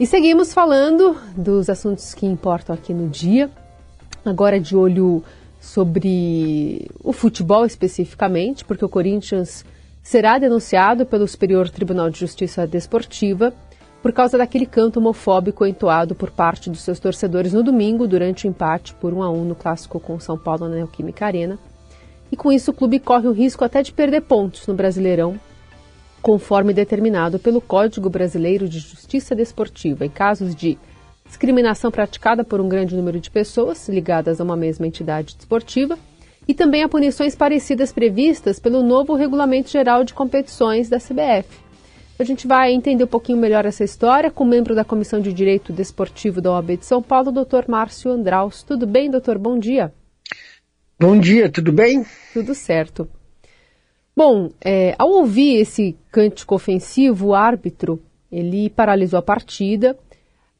E seguimos falando dos assuntos que importam aqui no dia. Agora de olho sobre o futebol especificamente, porque o Corinthians será denunciado pelo Superior Tribunal de Justiça Desportiva por causa daquele canto homofóbico entoado por parte dos seus torcedores no domingo durante o empate por 1 a 1 no clássico com São Paulo na Neoquímica Arena. E com isso o clube corre o risco até de perder pontos no Brasileirão, conforme determinado pelo Código Brasileiro de Justiça Desportiva em casos de discriminação praticada por um grande número de pessoas ligadas a uma mesma entidade desportiva e também a punições parecidas previstas pelo novo Regulamento Geral de Competições da CBF. A gente vai entender um pouquinho melhor essa história com o membro da Comissão de Direito Desportivo da OAB de São Paulo, doutor Márcio Andraus. Tudo bem, doutor? Bom dia. Bom dia, tudo bem? Tudo certo. Bom, é, ao ouvir esse cântico ofensivo, o árbitro ele paralisou a partida.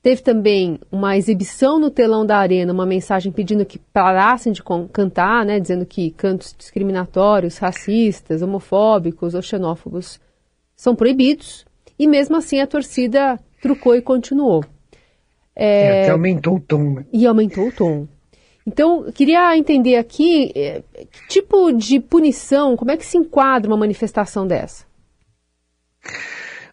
Teve também uma exibição no telão da arena, uma mensagem pedindo que parassem de cantar, né, dizendo que cantos discriminatórios, racistas, homofóbicos ou xenófobos são proibidos, e mesmo assim a torcida trucou e continuou. É, é aumentou o tom. Né? E aumentou o tom. Então, queria entender aqui é, que tipo de punição, como é que se enquadra uma manifestação dessa?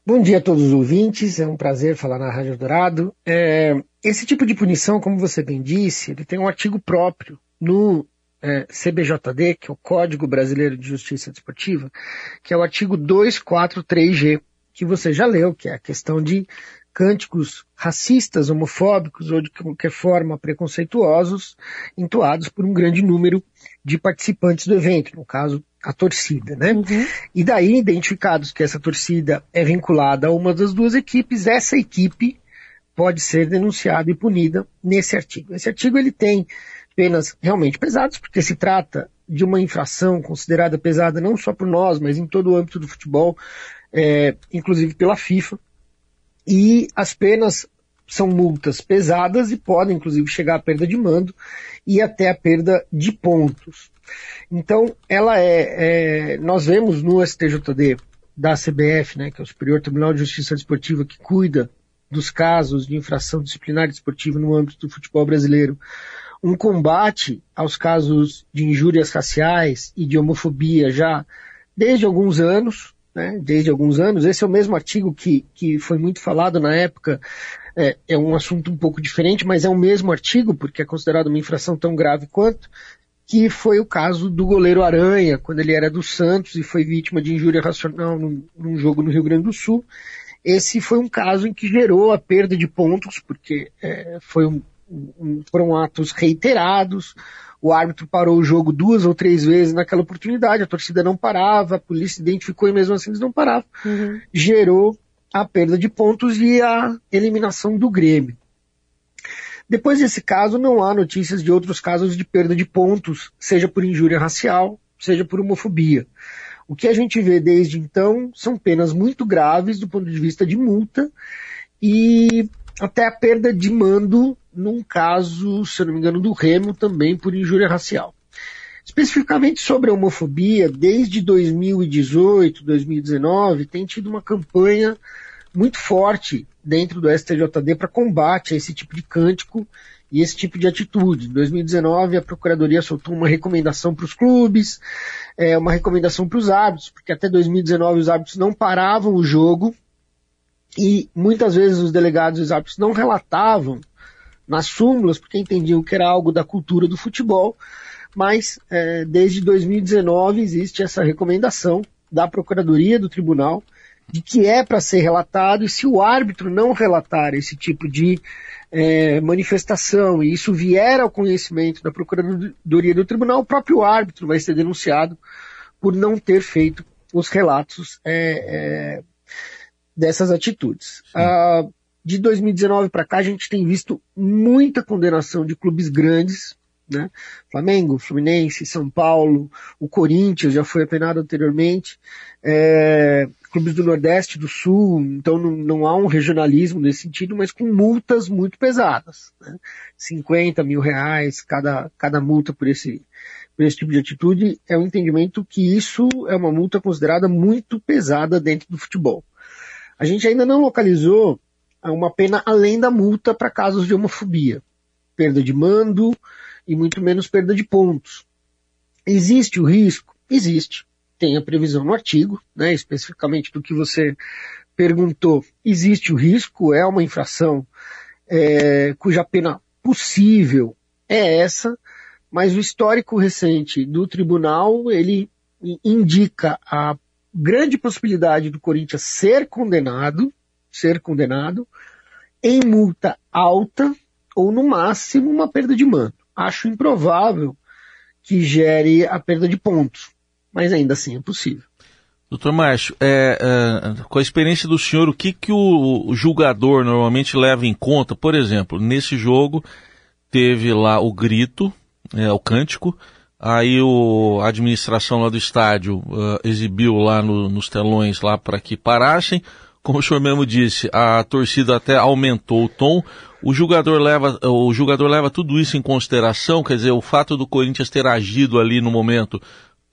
Bom dia a todos os ouvintes, é um prazer falar na Rádio Dourado. É, esse tipo de punição, como você bem disse, ele tem um artigo próprio no é, CBJD, que é o Código Brasileiro de Justiça Desportiva, que é o artigo 243G, que você já leu, que é a questão de cânticos racistas, homofóbicos ou de qualquer forma preconceituosos, entoados por um grande número de participantes do evento, no caso, a torcida, né? Uhum. E daí, identificados que essa torcida é vinculada a uma das duas equipes, essa equipe pode ser denunciada e punida nesse artigo. Esse artigo ele tem penas realmente pesadas, porque se trata de uma infração considerada pesada não só por nós, mas em todo o âmbito do futebol, é, inclusive pela FIFA. E as penas são multas pesadas e podem, inclusive, chegar à perda de mando e até a perda de pontos. Então, ela é, é nós vemos no STJD da CBF, né, que é o Superior Tribunal de Justiça Desportiva, que cuida dos casos de infração disciplinar desportiva no âmbito do futebol brasileiro, um combate aos casos de injúrias raciais e de homofobia já desde alguns anos, né, desde alguns anos. Esse é o mesmo artigo que, que foi muito falado na época. É, é um assunto um pouco diferente, mas é o mesmo artigo, porque é considerado uma infração tão grave quanto, que foi o caso do goleiro Aranha, quando ele era do Santos e foi vítima de injúria racional num, num jogo no Rio Grande do Sul. Esse foi um caso em que gerou a perda de pontos, porque é, foi um, foram atos reiterados, o árbitro parou o jogo duas ou três vezes naquela oportunidade, a torcida não parava, a polícia identificou e mesmo assim eles não paravam. Uhum. Gerou a perda de pontos e a eliminação do Grêmio. Depois desse caso, não há notícias de outros casos de perda de pontos, seja por injúria racial, seja por homofobia. O que a gente vê desde então são penas muito graves do ponto de vista de multa e até a perda de mando num caso, se eu não me engano, do Remo também por injúria racial. Especificamente sobre a homofobia, desde 2018, 2019, tem tido uma campanha muito forte dentro do STJD para combate a esse tipo de cântico e esse tipo de atitude. Em 2019, a Procuradoria soltou uma recomendação para os clubes, é, uma recomendação para os árbitros, porque até 2019 os árbitros não paravam o jogo e muitas vezes os delegados e os árbitros não relatavam nas súmulas, porque entendiam que era algo da cultura do futebol, mas é, desde 2019 existe essa recomendação da Procuradoria do Tribunal de que é para ser relatado e se o árbitro não relatar esse tipo de é, manifestação e isso vier ao conhecimento da Procuradoria do Tribunal, o próprio árbitro vai ser denunciado por não ter feito os relatos é, é, dessas atitudes. Ah, de 2019 para cá, a gente tem visto muita condenação de clubes grandes, né? Flamengo, Fluminense, São Paulo, o Corinthians já foi apenado anteriormente, é, clubes do Nordeste, do Sul, então não, não, há um regionalismo nesse sentido, mas com multas muito pesadas, né? 50 mil reais cada, cada multa por esse, por esse tipo de atitude, é um entendimento que isso é uma multa considerada muito pesada dentro do futebol. A gente ainda não localizou uma pena além da multa para casos de homofobia. Perda de mando e muito menos perda de pontos. Existe o risco? Existe. Tem a previsão no artigo, né, especificamente do que você perguntou. Existe o risco, é uma infração é, cuja pena possível é essa, mas o histórico recente do tribunal, ele indica a grande possibilidade do Corinthians ser condenado, ser condenado, em multa alta ou no máximo uma perda de mando. Acho improvável que gere a perda de pontos, mas ainda assim é possível. Doutor Márcio, é, é, com a experiência do senhor, o que, que o, julgador normalmente leva em conta? Por exemplo, nesse jogo teve lá o grito, é, o cântico, aí o, a administração lá do estádio uh, exibiu lá no, nos telões lá para que parassem. Como o senhor mesmo disse, a torcida até aumentou o tom. O jogador leva, o jogador leva tudo isso em consideração, quer dizer, o fato do Corinthians ter agido ali no momento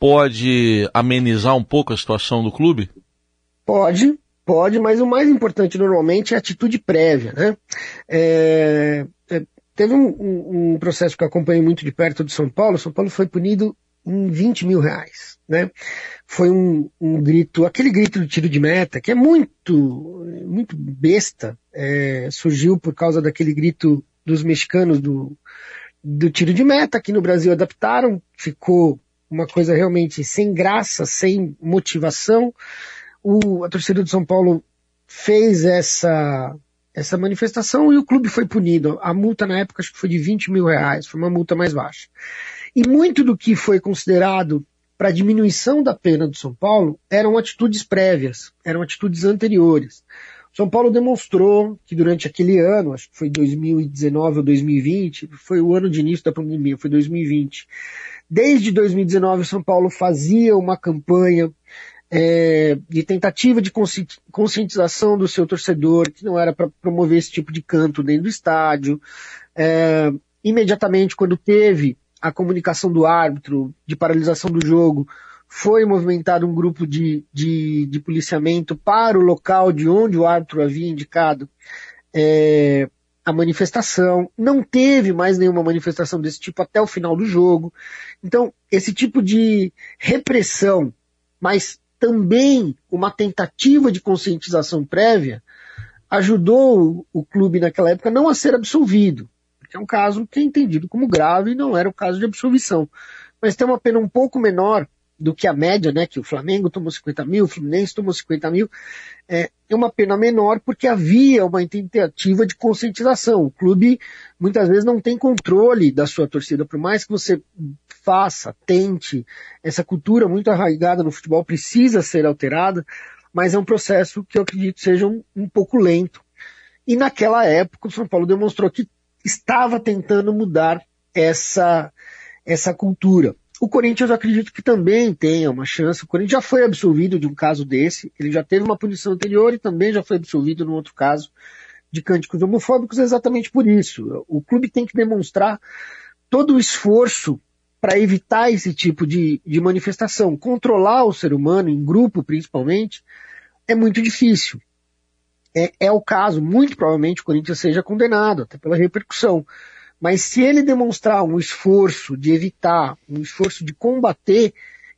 pode amenizar um pouco a situação do clube? Pode, pode, mas o mais importante normalmente é a atitude prévia, né? É, é, teve um, um, processo que eu acompanhei muito de perto de São Paulo. São Paulo foi punido em 20 mil reais, né? Foi um, um grito, aquele grito do tiro de meta, que é muito, muito besta, é, surgiu por causa daquele grito dos mexicanos do, do tiro de meta, aqui no Brasil adaptaram, ficou uma coisa realmente sem graça, sem motivação. O, a torcida do São Paulo fez essa, essa manifestação e o clube foi punido. A multa na época acho que foi de 20 mil reais, foi uma multa mais baixa. E muito do que foi considerado para diminuição da pena do São Paulo eram atitudes prévias, eram atitudes anteriores. São Paulo demonstrou que durante aquele ano, acho que foi 2019 ou 2020, foi o ano de início da pandemia, foi 2020, Desde 2019, o São Paulo fazia uma campanha é, de tentativa de conscientização do seu torcedor, que não era para promover esse tipo de canto dentro do estádio. É, imediatamente, quando teve a comunicação do árbitro de paralisação do jogo, foi movimentado um grupo de, de, de policiamento para o local de onde o árbitro havia indicado é, a manifestação, não teve mais nenhuma manifestação desse tipo até o final do jogo. Então, esse tipo de repressão, mas também uma tentativa de conscientização prévia, ajudou o clube naquela época não a ser absolvido, porque é um caso que é entendido como grave e não era o caso de absolvição. Mas tem uma pena um pouco menor do que a média, né, que o Flamengo tomou 50 mil, o Fluminense tomou 50 mil, é, é uma pena menor porque havia uma tentativa de conscientização. O clube muitas vezes não tem controle da sua torcida, por mais que você faça, tente, essa cultura muito arraigada no futebol precisa ser alterada, mas é um processo que eu acredito seja um, um pouco lento. E naquela época o São Paulo demonstrou que estava tentando mudar essa, essa cultura. O Corinthians eu acredito que também tenha uma chance. O Corinthians já foi absolvido de um caso desse. Ele já teve uma punição anterior e também já foi absolvido num outro caso de cânticos homofóbicos exatamente por isso. O clube tem que demonstrar todo o esforço para evitar esse tipo de, de manifestação. Controlar o ser humano, em grupo principalmente, é muito difícil. É, é o caso, muito provavelmente o Corinthians seja condenado, até pela repercussão. Mas se ele demonstrar um esforço de evitar, um esforço de combater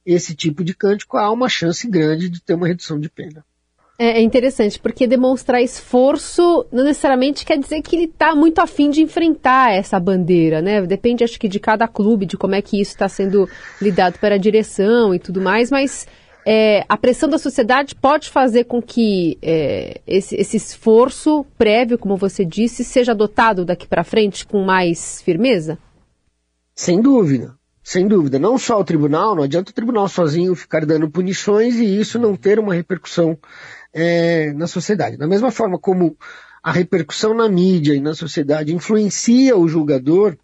esse tipo de cântico, há uma chance grande de ter uma redução de pena. É, é interessante, porque demonstrar esforço não necessariamente quer dizer que ele está muito afim de enfrentar essa bandeira, né? Depende, acho que, de cada clube, de como é que isso está sendo lidado pela direção e tudo mais, mas é, a pressão da sociedade pode fazer com que é, esse, esse, esforço prévio, como você disse, seja adotado daqui para frente com mais firmeza? Sem dúvida, sem dúvida. Não só o tribunal, não adianta o tribunal sozinho ficar dando punições e isso não ter uma repercussão é, na sociedade. Da mesma forma como a repercussão na mídia e na sociedade influencia o julgador,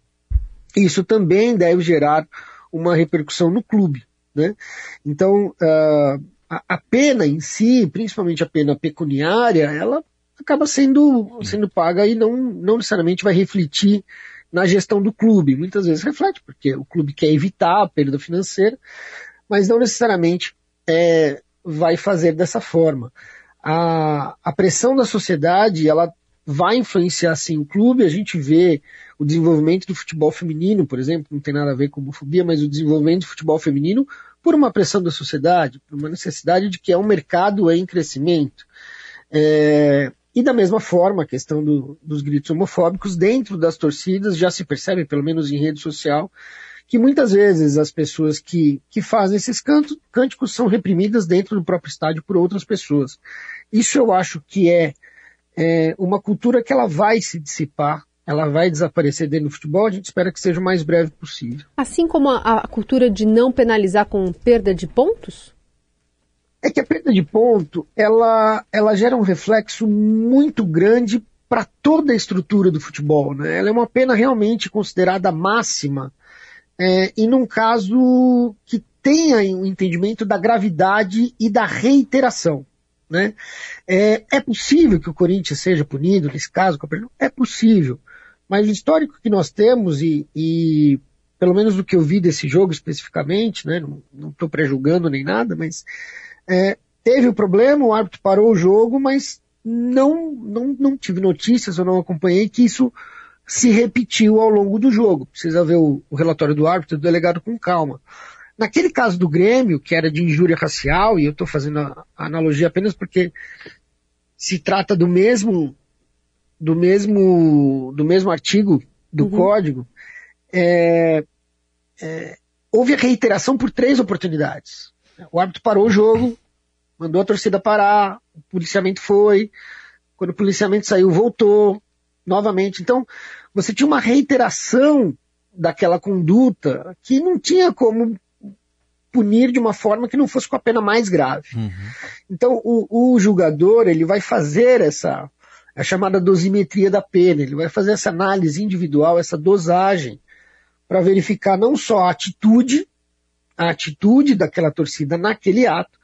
isso também deve gerar uma repercussão no clube. Né? Então, uh, a, a, pena em si, principalmente a pena pecuniária, ela acaba sendo, sendo paga e não, não necessariamente vai refletir na gestão do clube. Muitas vezes reflete, porque o clube quer evitar a perda financeira, mas não necessariamente é, vai fazer dessa forma. A, a pressão da sociedade, ela vai influenciar sim o clube. A gente vê o desenvolvimento do futebol feminino, por exemplo, não tem nada a ver com homofobia, mas o desenvolvimento do futebol feminino por uma pressão da sociedade, por uma necessidade de que é um mercado em crescimento. É, e da mesma forma, a questão do, dos gritos homofóbicos dentro das torcidas já se percebe, pelo menos em rede social, que muitas vezes as pessoas que, que fazem esses cantos, cânticos são reprimidas dentro do próprio estádio por outras pessoas. Isso eu acho que é, é uma cultura que ela vai se dissipar ela vai desaparecer dentro do futebol, a gente espera que seja o mais breve possível. Assim como a, a, cultura de não penalizar com perda de pontos? É que a perda de ponto, ela, ela gera um reflexo muito grande para toda a estrutura do futebol. Né? Ela é uma pena realmente considerada máxima é, e num caso que tenha o um entendimento da gravidade e da reiteração. Né? É, é, possível que o Corinthians seja punido nesse caso? É possível. Mas o histórico que nós temos, e, e pelo menos do que eu vi desse jogo especificamente, né, não estou prejulgando nem nada, mas é, teve o problema, o árbitro parou o jogo, mas não, não, não tive notícias, eu não acompanhei que isso se repetiu ao longo do jogo. Precisa ver o, o relatório do árbitro do delegado com calma. Naquele caso do Grêmio, que era de injúria racial, e eu estou fazendo a, analogia apenas porque se trata do mesmo do mesmo, do mesmo artigo do uhum. código, é, é, houve a reiteração por três oportunidades. O árbitro parou o jogo, mandou a torcida parar, o policiamento foi, quando o policiamento saiu, voltou novamente. Então, você tinha uma reiteração daquela conduta que não tinha como punir de uma forma que não fosse com a pena mais grave. Uhum. Então, o, o julgador, ele vai fazer essa, a chamada dosimetria da pena. Ele vai fazer essa análise individual, essa dosagem, para verificar não só a atitude, a atitude daquela torcida naquele ato,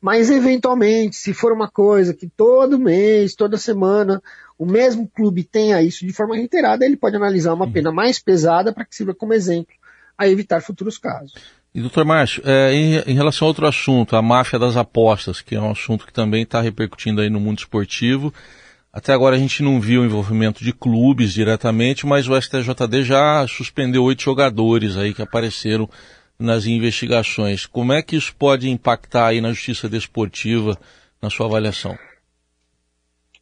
mas eventualmente, se for uma coisa que todo mês, toda semana, o mesmo clube tenha isso de forma reiterada, ele pode analisar uma pena mais pesada para que sirva como exemplo a evitar futuros casos. E doutor Márcio, é, em, em, relação a outro assunto, a máfia das apostas, que é um assunto que também está repercutindo aí no mundo esportivo, até agora a gente não viu o envolvimento de clubes diretamente, mas o STJD já suspendeu oito jogadores aí que apareceram nas investigações. Como é que isso pode impactar aí na justiça desportiva, na sua avaliação?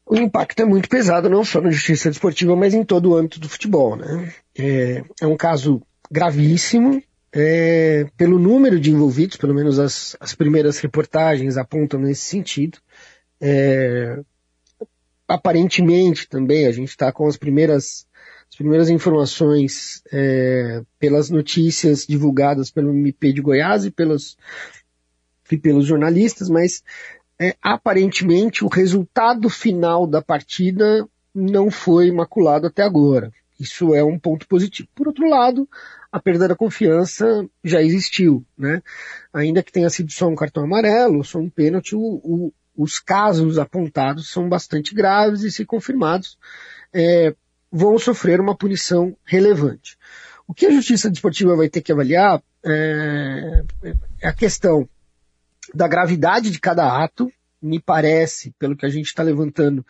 O impacto é muito pesado, não só na justiça desportiva, mas em todo o âmbito do futebol. Né? É, é um caso gravíssimo, é, pelo número de envolvidos, pelo menos as, as primeiras reportagens apontam nesse sentido. É, aparentemente também, a gente está com as primeiras, as primeiras informações é, pelas notícias divulgadas pelo MP de Goiás e pelos, e pelos jornalistas, mas é, aparentemente o resultado final da partida não foi imaculado até agora. Isso é um ponto positivo. Por outro lado, a perda da confiança já existiu, né? Ainda que tenha sido só um cartão amarelo, só um pênalti, o, o, os casos apontados são bastante graves e, se confirmados, é, vão sofrer uma punição relevante. O que a Justiça Desportiva vai ter que avaliar é, é a questão da gravidade de cada ato. Me parece, pelo que a gente está levantando,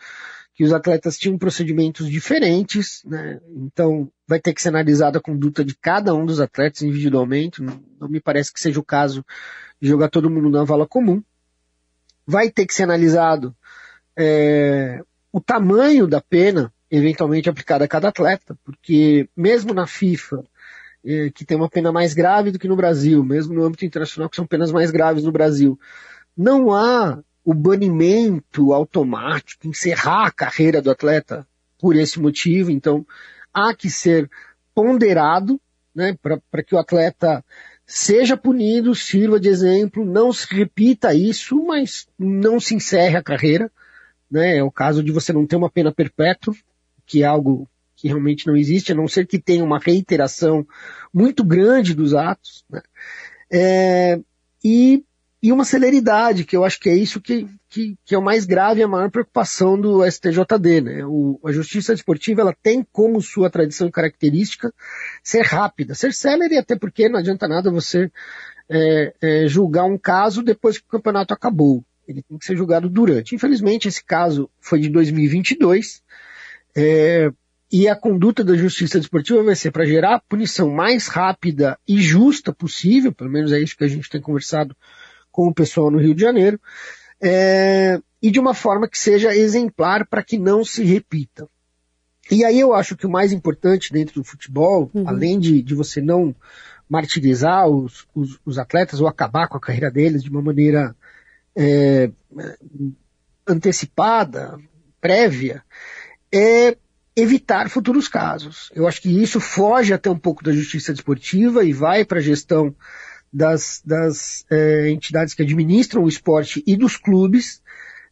que os atletas tinham procedimentos diferentes, né? então vai ter que ser analisada a conduta de cada um dos atletas individualmente. Não, me parece que seja o caso de jogar todo mundo na vala comum vai ter que ser analisado é, o tamanho da pena eventualmente aplicada a cada atleta, porque mesmo na FIFA, é, que tem uma pena mais grave do que no Brasil, mesmo no âmbito internacional, que são penas mais graves no Brasil, não há o banimento automático, encerrar a carreira do atleta por esse motivo, então há que ser ponderado né, para que o atleta seja punido, sirva de exemplo, não se repita isso, mas não se encerre a carreira. Né? É o caso de você não ter uma pena perpétua, que é algo que realmente não existe, a não ser que tenha uma reiteração muito grande dos atos. Né? É, e e uma celeridade, que eu acho que é isso que, que, que é o mais grave e a maior preocupação do STJD. Né? O, a justiça desportiva ela tem como sua tradição e característica ser rápida, ser célere, até porque não adianta nada você é, é, julgar um caso depois que o campeonato acabou. Ele tem que ser julgado durante. Infelizmente, esse caso foi de 2022. É, e a conduta da justiça desportiva vai ser para gerar a punição mais rápida e justa possível, pelo menos é isso que a gente tem conversado com o pessoal no Rio de Janeiro, é, e de uma forma que seja exemplar para que não se repita. E aí eu acho que o mais importante dentro do futebol, uhum. além de, de você não martirizar os, os, os, atletas ou acabar com a carreira deles de uma maneira é, antecipada, prévia, é evitar futuros casos. Eu acho que isso foge até um pouco da justiça desportiva e vai para a gestão das, das é, entidades que administram o esporte e dos clubes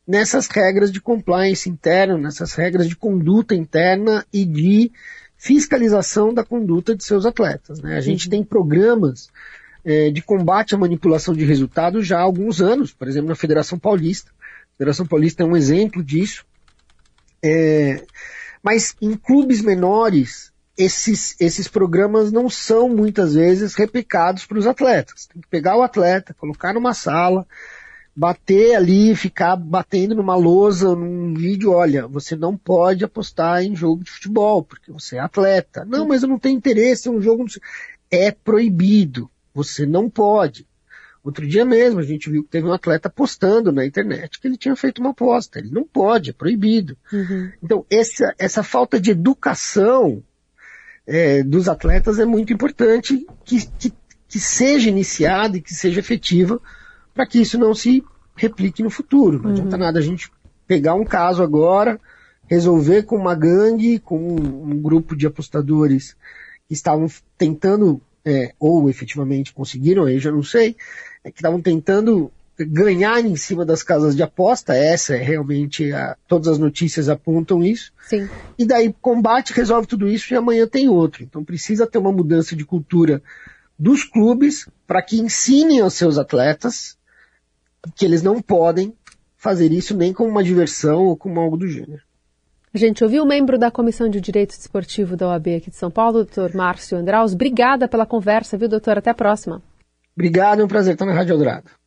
nessas regras de compliance interno, nessas regras de conduta interna e de fiscalização da conduta de seus atletas. Né? A gente uhum. tem programas é, de combate à manipulação de resultados já há alguns anos, por exemplo, na Federação Paulista. A Federação Paulista é um exemplo disso. É, mas em clubes menores, esses, esses programas não são muitas vezes replicados para os atletas. Tem que pegar o atleta, colocar numa sala, bater ali, ficar batendo numa lousa, num vídeo, olha, você não pode apostar em jogo de futebol, porque você é atleta. Não, mas eu não tenho interesse, é um jogo. É proibido. Você não pode. Outro dia mesmo a gente viu que teve um atleta postando na internet que ele tinha feito uma aposta. Ele não pode, é proibido. Uhum. Então, essa, essa falta de educação é, dos atletas é muito importante que, que, que seja iniciada e que seja efetiva para que isso não se replique no futuro. Não uhum. adianta nada a gente pegar um caso agora, resolver com uma gangue, com um, um grupo de apostadores que estavam tentando, é, ou efetivamente conseguiram, aí já não sei, é, que estavam tentando ganhar em cima das casas de aposta, essa é realmente a, todas as notícias apontam isso. Sim. E daí combate, resolve tudo isso e amanhã tem outro. Então precisa ter uma mudança de cultura dos clubes para que ensinem aos seus atletas que eles não podem fazer isso nem como uma diversão ou como algo do gênero. A gente ouviu o membro da Comissão de Direito Desportivo da OAB aqui de São Paulo, doutor Márcio Andraus. Obrigada pela conversa, viu, doutor? Até a próxima. Obrigado, é um prazer estar na Rádio Eldorado.